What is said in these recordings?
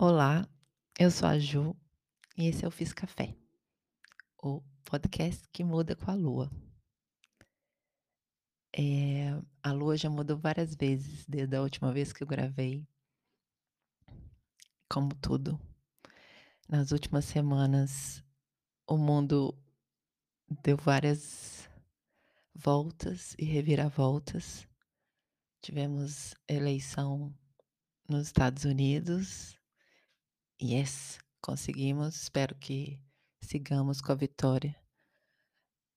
Olá, eu sou a Ju e esse é o Fiz Café, o podcast que muda com a lua. Eh, a lua já mudou várias vezes desde a última vez que eu gravei. Como tudo, nas últimas semanas o mundo deu várias voltas e reviravoltas. Tivemos eleição nos Estados Unidos. Yes, conseguimos, espero que sigamos com a vitória.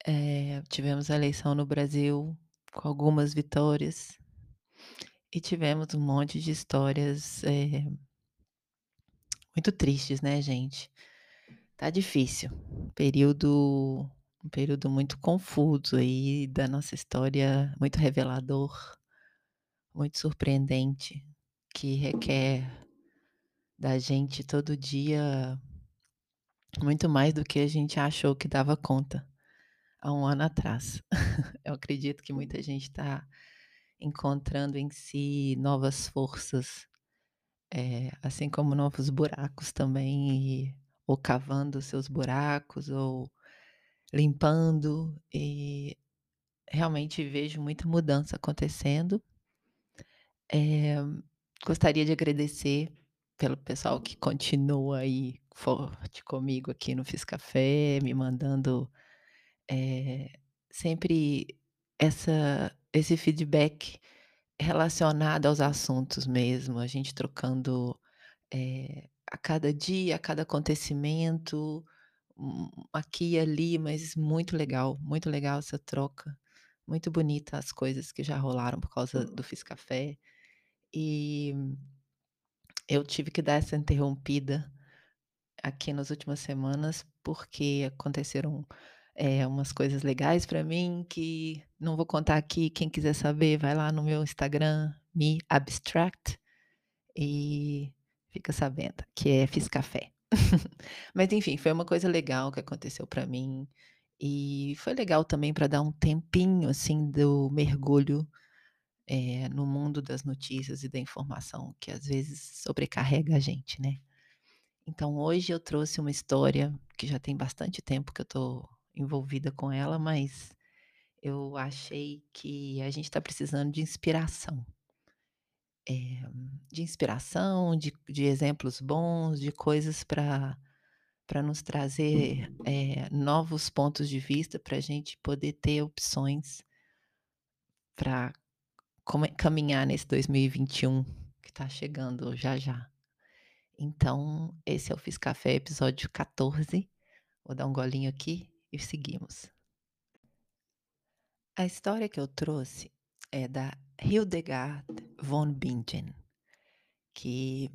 Eh, tivemos a eleição no Brasil com algumas vitórias. E tivemos um monte de histórias, eh muito tristes, né, gente. Tá difícil, período um período muito confuso aí da nossa história, muito revelador, muito surpreendente, que requer da gente todo dia muito mais do que a gente achou que dava conta há 1 ano atrás. Eu acredito que muita gente tá encontrando em si novas forças, eh, assim como novos buracos também e ou cavando seus buracos ou limpando e realmente vejo muita mudança acontecendo. Eh, gostaria de agradecer pelo pessoal que continua aí forte comigo aqui no Fiz Café, me mandando, eh, sempre essa esse feedback relacionado aos assuntos mesmo, a gente trocando, eh, a cada dia, a cada acontecimento, aqui e ali, mas muito legal, muito legal essa troca, muito bonita as coisas que já rolaram por causa do Fiz Café. E eu tive que dar essa interrompida aqui nas últimas semanas, porque aconteceram, eh, umas coisas legais pra mim que não vou contar aqui, quem quiser saber vai lá no meu Instagram, @meabstract, e fica sabendo que é Fiz Café. Mas enfim, foi uma coisa legal que aconteceu pra mim, e foi legal também pra dar um tempinho, assim, do mergulho, eh, no mundo das notícias e da informação que às vezes sobrecarrega a gente, né. Então hoje eu trouxe uma história que já tem bastante tempo que eu tô envolvida com ela, mas eu achei que a gente tá precisando de inspiração. Eh, de inspiração, de de exemplos bons, de coisas pra pra nos trazer, eh, novos pontos de vista pra gente poder ter opções come caminhar nesse 2021 que tá chegando já já. Então, esse é o Fiz Café episódio 14. Vou dar um golinho aqui e seguimos. A história que eu trouxe é da Hildegard von Bingen, que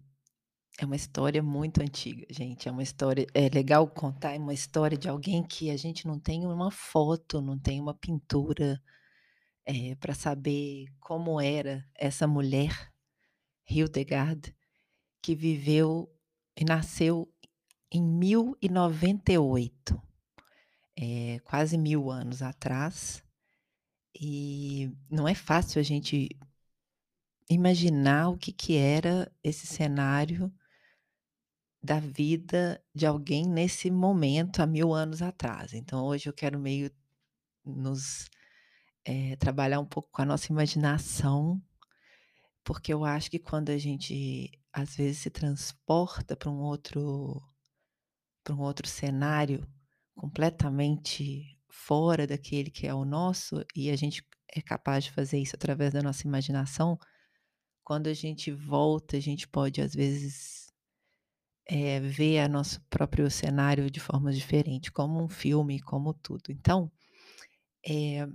é uma história muito antiga, gente, é uma história é legal contar, é uma história de alguém que a gente não tem uma foto, não tem uma pintura, eh, pra saber como era essa mulher, Hildegard, que viveu e nasceu em 1098, eh, quase 1000 anos atrás, e não é fácil a gente imaginar o que que era esse cenário da vida de alguém nesse momento há 1000 anos atrás. Então hoje eu quero meio nos eh, trabalhar um pouco com a nossa imaginação, porque eu acho que quando a gente às vezes se transporta pra um outro pra um outro cenário completamente fora daquele que é o nosso, e a gente é capaz de fazer isso através da nossa imaginação, quando a gente volta, a gente pode às vezes, eh, ver a nosso próprio cenário de forma diferente, como um filme, como tudo. Então, eh,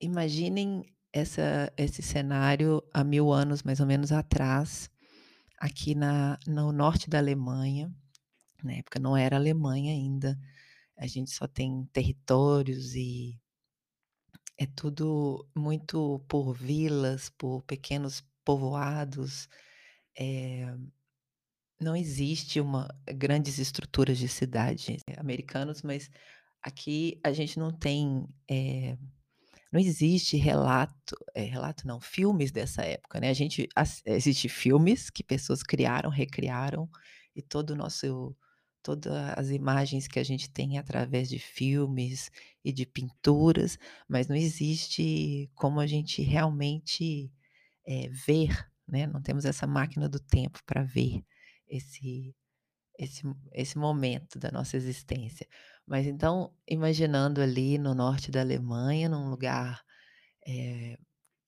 imaginem essa esse cenário há 1000 anos mais ou menos atrás, aqui na no norte da Alemanha, na época não era Alemanha ainda, a gente só tem territórios e é tudo muito por vilas, por pequenos povoados, eh, não existe uma grandes estruturas de cidade americanos, mas aqui a gente não tem, eh, não existe relato eh, relato não, filmes dessa época, né, a gente assi existe filmes que pessoas criaram, recriaram, e todo o nosso toda as imagens que a gente tem através de filmes e de pinturas, mas não existe como a gente realmente, eh, ver, né, não temos essa máquina do tempo para ver esse esse esse momento da nossa existência. Mas então, imaginando ali no norte da Alemanha, num lugar, eh,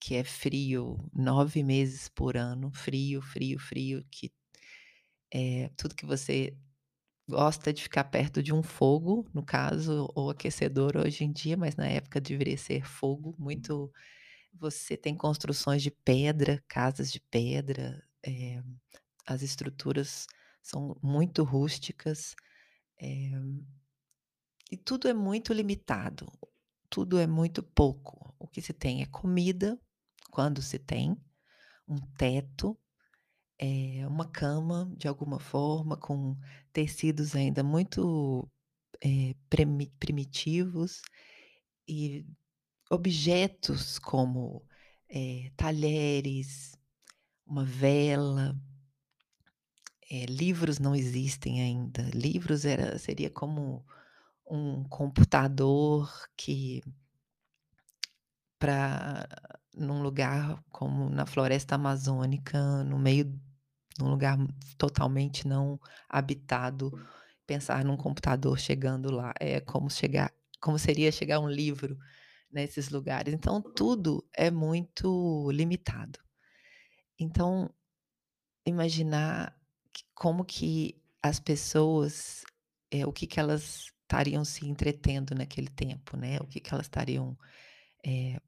que é frio 9 meses por ano, frio, frio, frio, que eh, tudo que você gosta de ficar perto de um fogo, no caso, ou aquecedor hoje em dia, mas na época deveria ser fogo, muito você tem construções de pedra, casas de pedra, eh, as estruturas são muito rústicas, eh e tudo é muito limitado, tudo é muito pouco. O que se tem é comida, quando se tem, um teto, eh, uma cama de alguma forma com tecidos ainda muito, premi primitivos e objetos como, eh, talheres, uma vela. Eh, livros não existem ainda, livros era seria como um computador que pra num lugar como na floresta amazônica, no meio num lugar totalmente não habitado, pensar num computador chegando lá, é como chegar como seria chegar um livro nesses lugares, então tudo é muito limitado. Então, imaginar como que as pessoas, eh, o que que elas estariam se entretendo naquele tempo, né, o que que elas estariam, eh,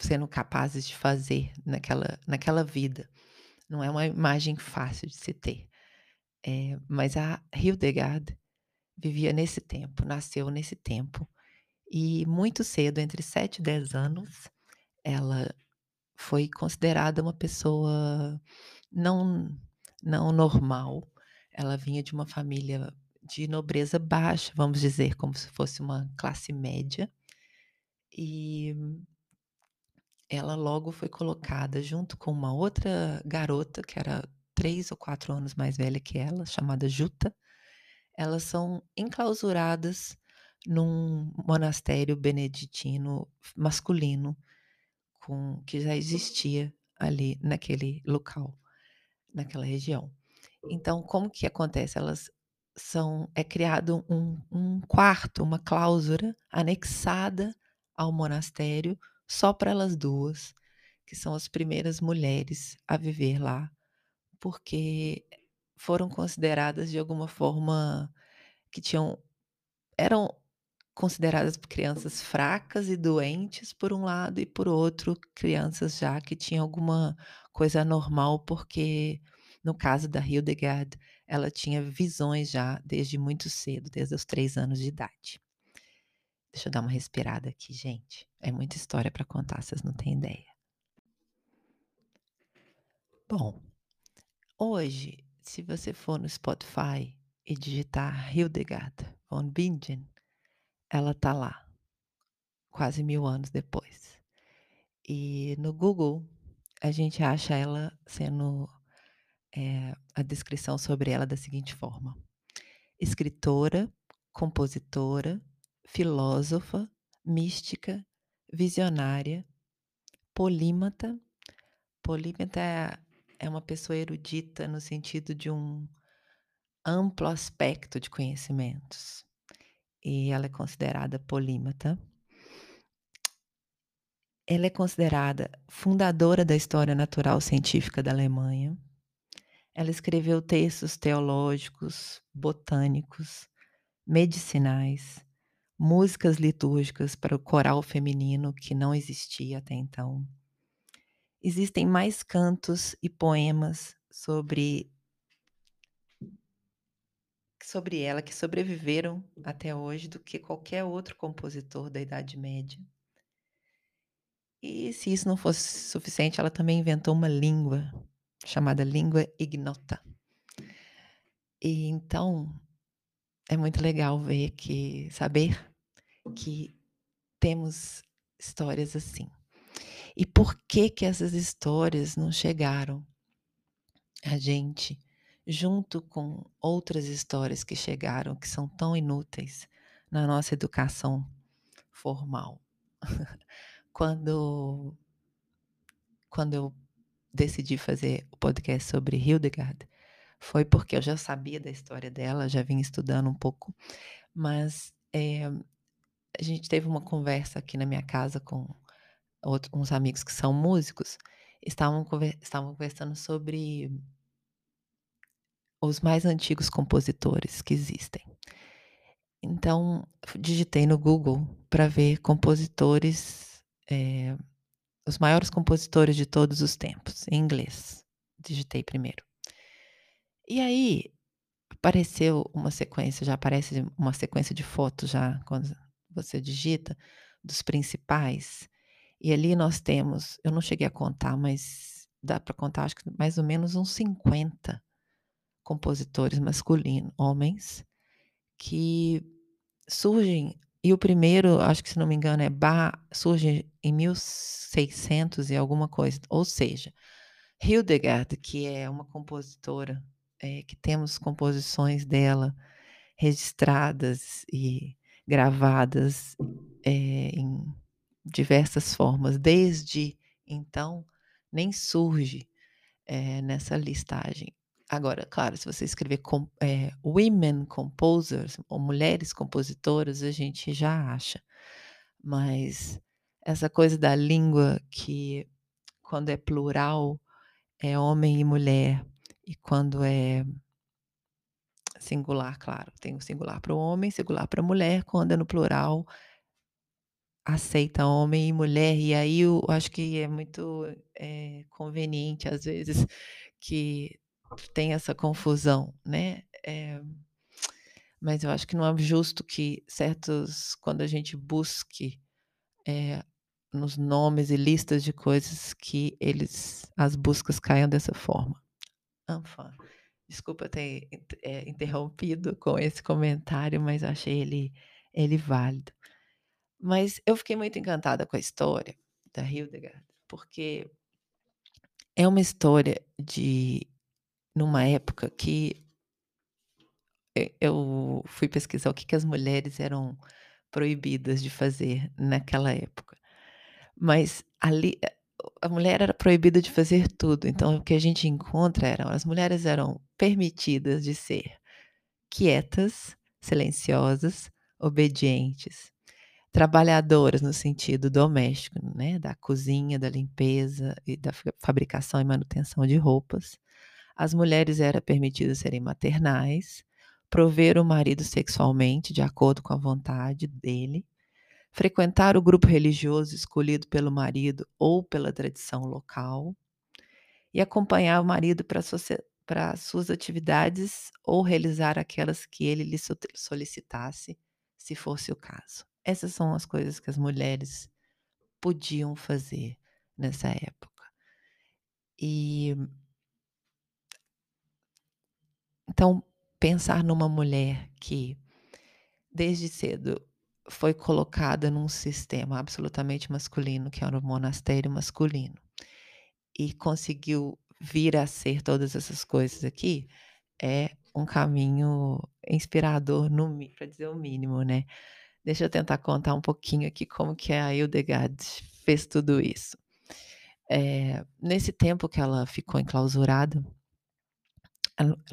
sendo capazes de fazer naquela naquela vida. Não é uma imagem fácil de se ter. Eh, mas a Hildegard vivia nesse tempo, nasceu nesse tempo, e muito cedo, entre 7 e 10 anos, ela foi considerada uma pessoa não não normal. Ela vinha de uma família de nobreza baixa, vamos dizer, como se fosse uma classe média. E ela logo foi colocada junto com uma outra garota que era 3 ou 4 anos mais velha que ela, chamada Jutta. Elas são enclausuradas num monastério beneditino masculino, com que já existia ali naquele local, naquela região. Então como que acontece? Elas são é criado um um quarto, uma clausura anexada ao monastério, só para elas 2, que são as primeiras mulheres a viver lá, porque foram consideradas de alguma forma que tinham eram consideradas crianças fracas e doentes por um lado e por outro, crianças já que tinham alguma coisa anormal, porque no caso da Hildegard, ela tinha visões já desde muito cedo, desde os 3 anos de idade. Deixa eu dar uma respirada aqui gente, é muita história para contar, vocês não têm ideia. Bom, hoje, se você for no Spotify e digitar Hildegard von Bingen, ela tá lá, quase 1000 anos depois. E no Google, a gente acha ela sendo, eh, a descrição sobre ela da seguinte forma: escritora, compositora, filósofa, mística, visionária, polímata. Polímata é é uma pessoa erudita no sentido de um amplo aspecto de conhecimentos, e ela é considerada polímata. Ela é considerada fundadora da história natural científica da Alemanha. Ela escreveu textos teológicos, botânicos, medicinais, músicas litúrgicas para o coral feminino que não existia até então. Existem mais cantos e poemas sobre sobre ela, que sobreviveram até hoje, do que qualquer outro compositor da Idade Média. E se isso não fosse suficiente, ela também inventou uma língua, chamada língua ignota. E então, é muito legal ver que saber que temos histórias assim. E por que que essas histórias não chegaram a gente junto com outras histórias que chegaram que são tão inúteis na nossa educação formal? Quando quando eu decidi fazer o podcast sobre Hildegard, foi porque eu já sabia da história dela, já vinha estudando um pouco, mas é, a gente teve uma conversa aqui na minha casa com uns amigos que são músicos, estavam, estavam conversando sobre os mais antigos compositores que existem. Então, digitei no Google para ver compositores, é, os maiores compositores de todos os tempos, em inglês. Digitei primeiro. E aí apareceu uma sequência, já aparece uma sequência de fotos já quando você digita dos principais. E ali nós temos, eu não cheguei a contar, mas dá para contar acho que mais ou menos uns 50 compositores masculinos, homens, que surgem e o primeiro, acho que se não me engano, é Bach, surge em 1600 e alguma coisa. Ou seja, Hildegard, que é uma compositora é, que temos composições dela registradas e gravadas é, em diversas formas. Desde então, nem surge é, nessa listagem. Agora, claro, se você escrever com, é, women composers ou mulheres compositoras, a gente já acha. Mas essa coisa da língua que, quando é plural, é homem e mulher, e quando é singular, claro, tem o singular para o homem, singular para a mulher, quando é no plural, aceita homem e mulher, e aí eu acho que é muito é, conveniente, às vezes, que tem essa confusão, né? É, mas eu acho que não é justo que certos, quando a gente busque é, nos nomes e listas de coisas que eles, as buscas caiam dessa forma. Enfin, desculpa ter é, interrompido com esse comentário, mas achei ele, ele válido. Mas eu fiquei muito encantada com a história da Hildegard, porque é uma história de numa época que eu fui pesquisar o que, que as mulheres eram proibidas de fazer naquela época. Mas ali a mulher era proibida de fazer tudo. Então, o que a gente encontra eram as mulheres eram permitidas de ser quietas, silenciosas, obedientes, trabalhadoras no sentido doméstico, né, da cozinha, da limpeza e da fabricação e manutenção de roupas. As mulheres era permitidas serem maternais, prover o marido sexualmente de acordo com a vontade dele, frequentar o grupo religioso escolhido pelo marido ou pela tradição local e acompanhar o marido para suas atividades ou realizar aquelas que ele lhe solicitasse, se fosse o caso. Essas são as coisas que as mulheres podiam fazer nessa época. E então pensar numa mulher que desde cedo foi colocada num sistema absolutamente masculino, que era o monastério masculino, e conseguiu vir a ser todas essas coisas aqui, é um caminho inspirador, para dizer o mínimo, né? Deixa eu tentar contar um pouquinho aqui como que a Hildegard fez tudo isso. É, nesse tempo que ela ficou enclausurada,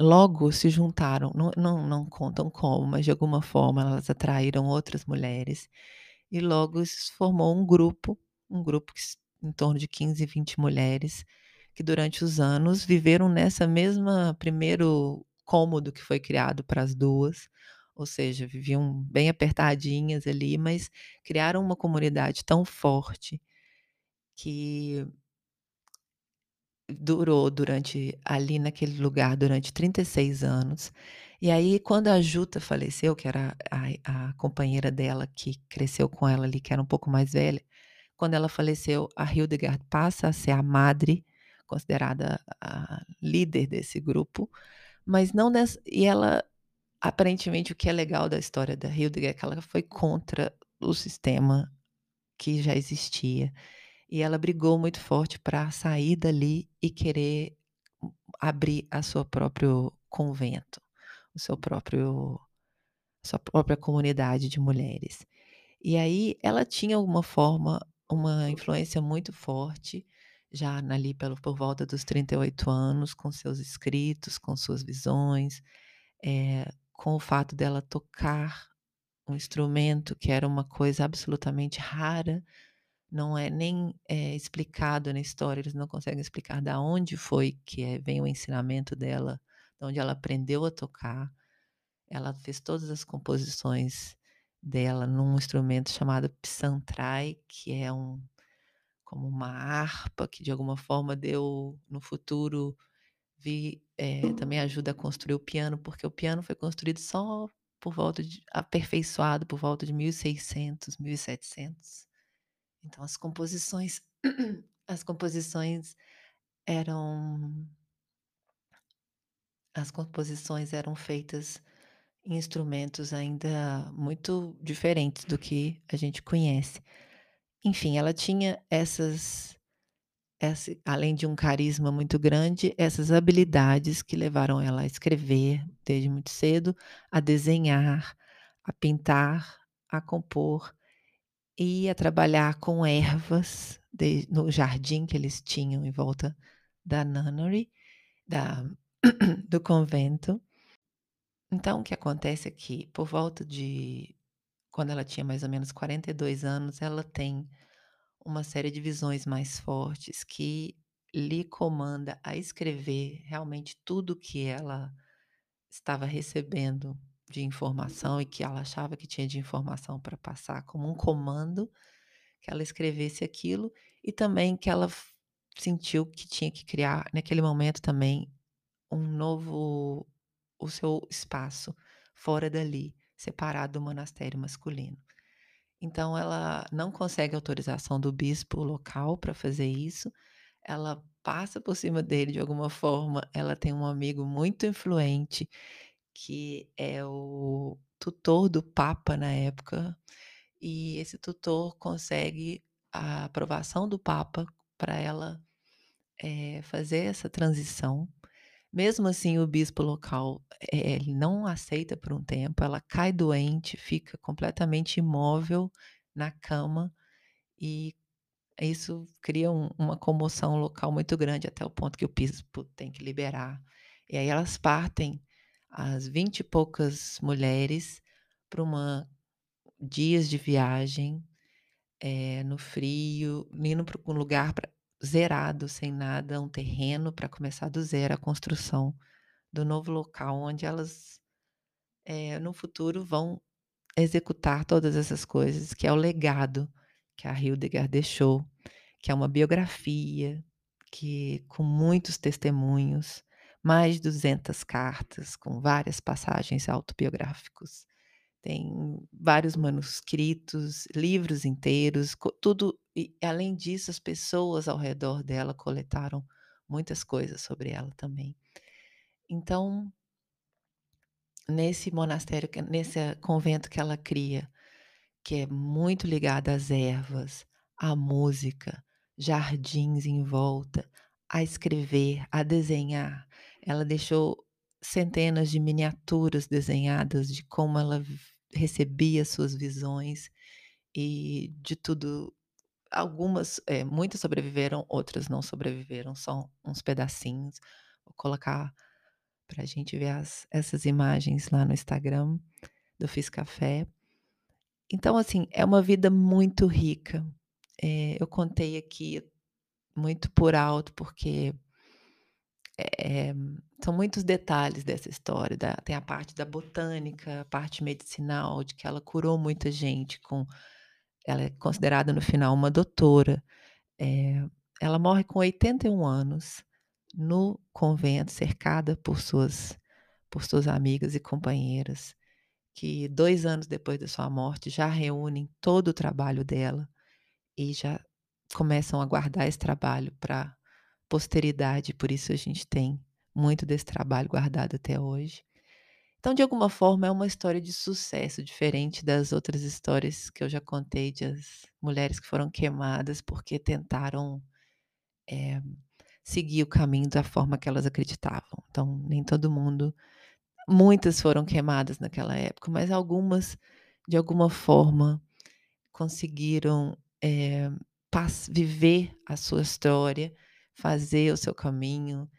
logo se juntaram, não, não, não contam como, mas de alguma forma elas atraíram outras mulheres e logo se formou um grupo, um grupo que, em torno de 15, 20 mulheres que durante os anos viveram nessa mesma primeiro cômodo que foi criado para as duas, ou seja, viviam bem apertadinhas ali, mas criaram uma comunidade tão forte que durou durante ali naquele lugar durante 36 anos. E aí, quando a Juta faleceu, que era a, a, companheira dela que cresceu com ela ali, que era um pouco mais velha, quando ela faleceu, a Hildegard passa a ser a madre, considerada a líder desse grupo, mas não nessa, e ela aparentemente o que é legal da história da Hildegard é que ela foi contra o sistema que já existia. E ela brigou muito forte para sair dali e querer abrir a sua próprio convento, o seu próprio sua própria comunidade de mulheres. E aí ela tinha uma forma, uma influência muito forte, já ali pelo por volta dos 38 anos, com seus escritos, com suas visões, eh, com o fato dela tocar um instrumento que era uma coisa absolutamente rara, não é nem, eh, explicado na história, eles não conseguem explicar da onde foi que, eh, vem o ensinamento dela, da onde ela aprendeu a tocar. Ela fez todas as composições dela num instrumento chamado psantrai, que é um como uma harpa que de alguma forma deu no futuro vi eh, também ajuda a construir o piano, porque o piano foi construído só por volta de aperfeiçoado por volta de 1600, 1700. Então as composições as composições eram as composições eram feitas em instrumentos ainda muito diferentes do que a gente conhece. Enfim, ela tinha essas essa além de um carisma muito grande, essas habilidades que levaram ela a escrever desde muito cedo, a desenhar, a pintar, a compor e a trabalhar com ervas de no jardim que eles tinham em volta da nunnery, da do convento. Então o que acontece é que, por volta de quando ela tinha mais ou menos 42 anos, ela tem uma série de visões mais fortes que lhe comanda a escrever realmente tudo que ela estava recebendo de informação e que ela achava que tinha de informação para passar como um comando, que ela escrevesse aquilo e também que ela sentiu que tinha que criar naquele momento também um novo o seu espaço fora dali, separado do monastério masculino. Então ela não consegue autorização do bispo local para fazer isso, ela passa por cima dele de alguma forma, ela tem um amigo muito influente, que é o tutor do papa na época, e esse tutor consegue a aprovação do papa para ela, eh, fazer essa transição. Mesmo assim o bispo local, eh, ele não aceita por um tempo, ela cai doente, fica completamente imóvel na cama, e isso cria um uma comoção local muito grande, até o ponto que o bispo tem que liberar. E aí elas partem, as vinte e poucas mulheres, para uma dias de viagem, eh, no frio, indo para um lugar pra zerado, sem nada, um terreno para começar do zero a construção do novo local onde elas, eh, no futuro vão executar todas essas coisas, que é o legado que a Hildegard deixou, que é uma biografia, que com muitos testemunhos, mais de 200 cartas com várias passagens autobiográficos. Tem vários manuscritos, livros inteiros, tudo e além disso as pessoas ao redor dela coletaram muitas coisas sobre ela também. Então nesse monastério nesse convento que ela cria, que é muito ligada às ervas, à música, jardins em volta, a escrever, a desenhar, ela deixou centenas de miniaturas desenhadas de como ela recebia suas visões, e de tudo algumas, eh, muitas sobreviveram, outras não sobreviveram, só uns pedacinhos. Vou colocar para a gente ver as essas imagens lá no Instagram do Fiz Café. Então assim, é uma vida muito rica, eh, eu contei aqui muito por alto, porque eh, são muitos detalhes dessa história, da tem a parte da botânica, a parte medicinal, de que ela curou muita gente com ela é considerada no final uma doutora. Eh, ela morre com 81 anos, no convento, cercada por suas por suas amigas e companheiras, que 2 anos depois da sua morte já reúnem todo o trabalho dela, e já começam a guardar esse trabalho pra posteridade, por isso a gente tem muito desse trabalho guardado até hoje. Então, de alguma forma, é uma história de sucesso, diferente das outras histórias que eu já contei de as mulheres que foram queimadas porque tentaram, eh, seguir o caminho da forma que elas acreditavam. Então, nem todo mundo muitas foram queimadas naquela época, mas algumas, de alguma forma, conseguiram, pas viver a sua história, fazer o seu caminho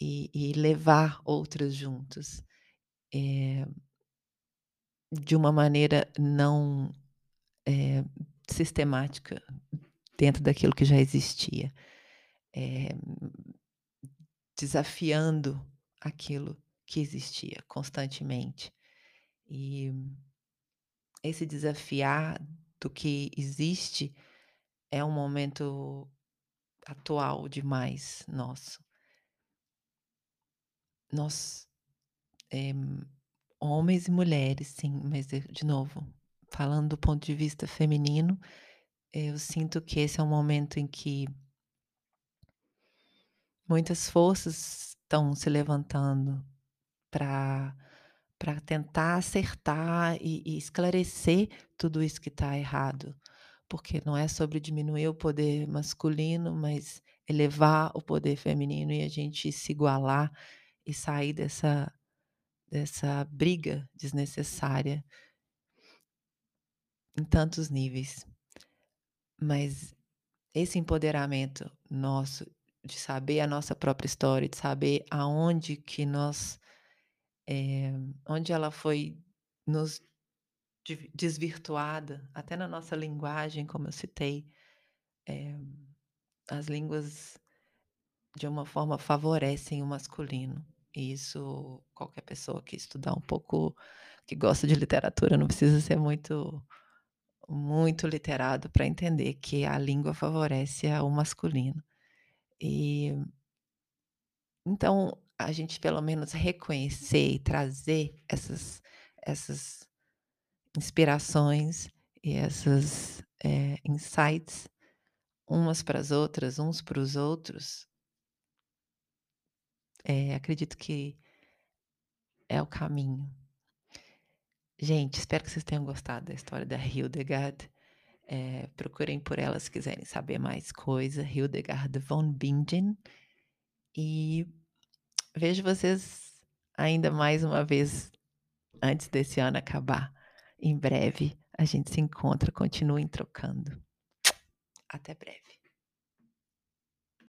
e e levar outras juntos. Eh de uma maneira não, eh, sistemática, dentro daquilo que já existia. Eh, desafiando aquilo que existia constantemente. E esse desafiar do que existe é um momento atual demais nosso. Nós, eh, homens e mulheres, sim, mas de novo, falando do ponto de vista feminino, eu sinto que esse é um momento em que muitas forças estão se levantando pra pra tentar acertar e e esclarecer tudo isso que tá errado, porque não é sobre diminuir o poder masculino, mas elevar o poder feminino e a gente se igualar e sair dessa dessa briga desnecessária em tantos níveis. Mas esse empoderamento nosso, de saber a nossa própria história, de saber aonde que nós, eh, onde ela foi nos desvirtuada, até na nossa linguagem, como eu citei, eh, as línguas, de uma forma, favorecem o masculino. E isso qualquer pessoa que estudar um pouco, que gosta de literatura, não precisa ser muito muito literado pra entender que a língua favorece ao masculino. E então, a gente pelo menos reconhecer e trazer essas essas inspirações e essas, eh, insights umas para as outras, uns para os outros eh, acredito que é o caminho. Gente, espero que vocês tenham gostado da história da Hildegard. Eh, procurem por ela se quiserem saber mais coisa, Hildegard von Bingen. E vejo vocês ainda mais uma vez antes desse ano acabar. Em breve a gente se encontra, continuem trocando. Até breve.